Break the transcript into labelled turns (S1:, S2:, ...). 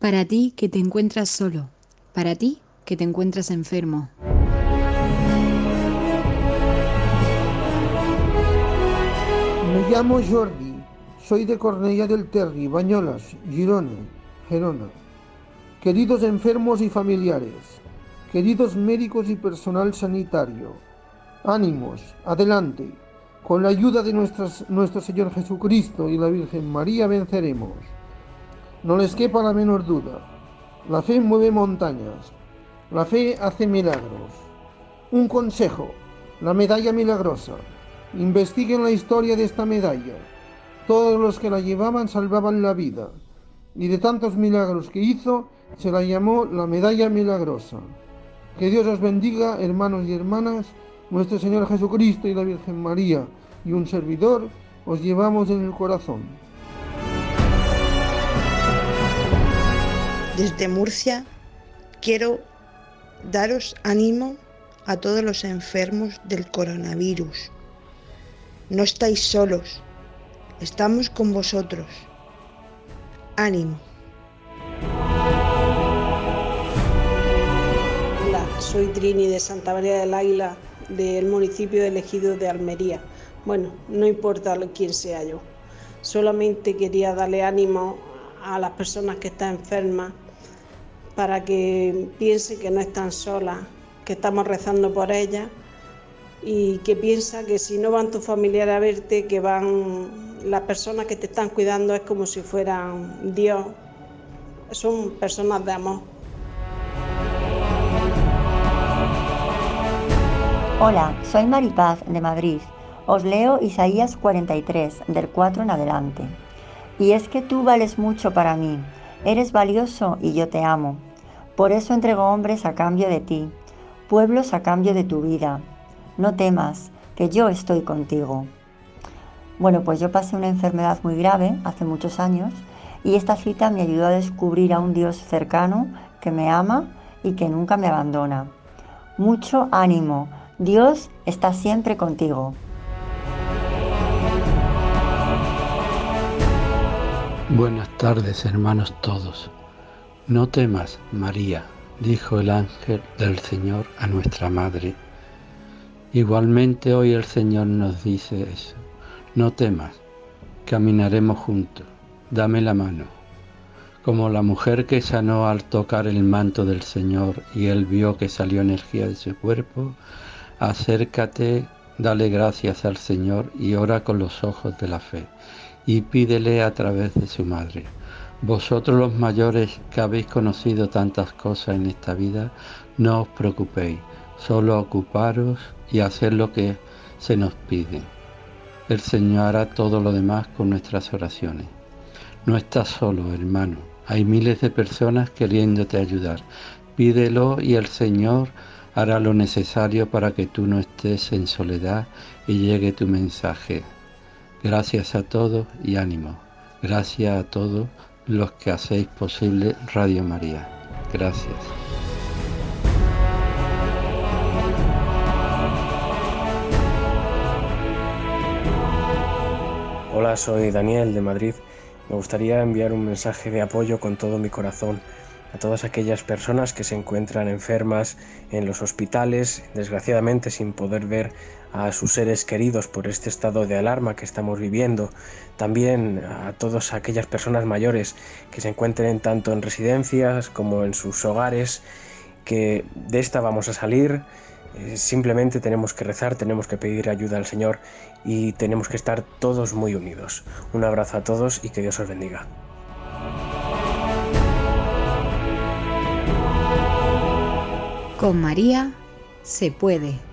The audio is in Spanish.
S1: Para ti que te encuentras solo, para ti que te encuentras enfermo.
S2: Me llamo Jordi, soy de Cornellà del Terri, Bañolas, Girona, Gerona. Queridos enfermos y familiares, queridos médicos y personal sanitario, ánimos, adelante. Con la ayuda de nuestro Señor Jesucristo y la Virgen María venceremos. No les quepa la menor duda. La fe mueve montañas. La fe hace milagros. Un consejo. La medalla milagrosa. Investiguen la historia de esta medalla. Todos los que la llevaban salvaban la vida. Y de tantos milagros que hizo, se la llamó la medalla milagrosa. Que Dios os bendiga, hermanos y hermanas. Nuestro Señor Jesucristo y la Virgen María y un servidor os llevamos en el corazón.
S3: Desde Murcia quiero daros ánimo a todos los enfermos del coronavirus. No estáis solos, estamos con vosotros. Ánimo.
S4: Hola, soy Trini de Santa María del Águila, del municipio elegido de Almería. Bueno, no importa quién sea yo, solamente quería darle ánimo a las personas que están enfermas para que piense que no están solas, que estamos rezando por ellas y que piensa que si no van tus familiares a verte, que van las personas que te están cuidando es como si fueran Dios, son personas de amor.
S5: Hola, soy Maripaz de Madrid. Os leo Isaías 43, del 4 en adelante. Y es que tú vales mucho para mí, eres valioso y yo te amo. Por eso entrego hombres a cambio de ti, pueblos a cambio de tu vida. No temas, que yo estoy contigo. Bueno, pues yo pasé una enfermedad muy grave hace muchos años y esta cita me ayudó a descubrir a un Dios cercano que me ama y que nunca me abandona. Mucho ánimo, Dios está siempre contigo.
S6: Buenas tardes, hermanos todos. No temas, María, dijo el ángel del Señor a nuestra Madre. Igualmente hoy el Señor nos dice eso. No temas, caminaremos juntos, dame la mano. Como la mujer que sanó al tocar el manto del Señor y él vio que salió energía de su cuerpo, acércate, dale gracias al Señor y ora con los ojos de la fe y pídele a través de su madre. Vosotros los mayores que habéis conocido tantas cosas en esta vida, no os preocupéis, solo ocuparos y hacer lo que se nos pide. El Señor hará todo lo demás con nuestras oraciones. No estás solo, hermano. Hay miles de personas queriéndote ayudar. Pídelo y el Señor hará lo necesario para que tú no estés en soledad y llegue tu mensaje. Gracias a todos y ánimo. Gracias a todos los que hacéis posible Radio María. Gracias.
S7: Hola, soy Daniel de Madrid. Me gustaría enviar un mensaje de apoyo con todo mi corazón a todas aquellas personas que se encuentran enfermas en los hospitales, desgraciadamente sin poder ver a sus seres queridos por este estado de alarma que estamos viviendo, también a todas aquellas personas mayores que se encuentren tanto en residencias como en sus hogares, que de esta vamos a salir, eh, simplemente tenemos que rezar, tenemos que pedir ayuda al Señor y tenemos que estar todos muy unidos. Un abrazo a todos y que Dios os bendiga.
S1: Con María se puede.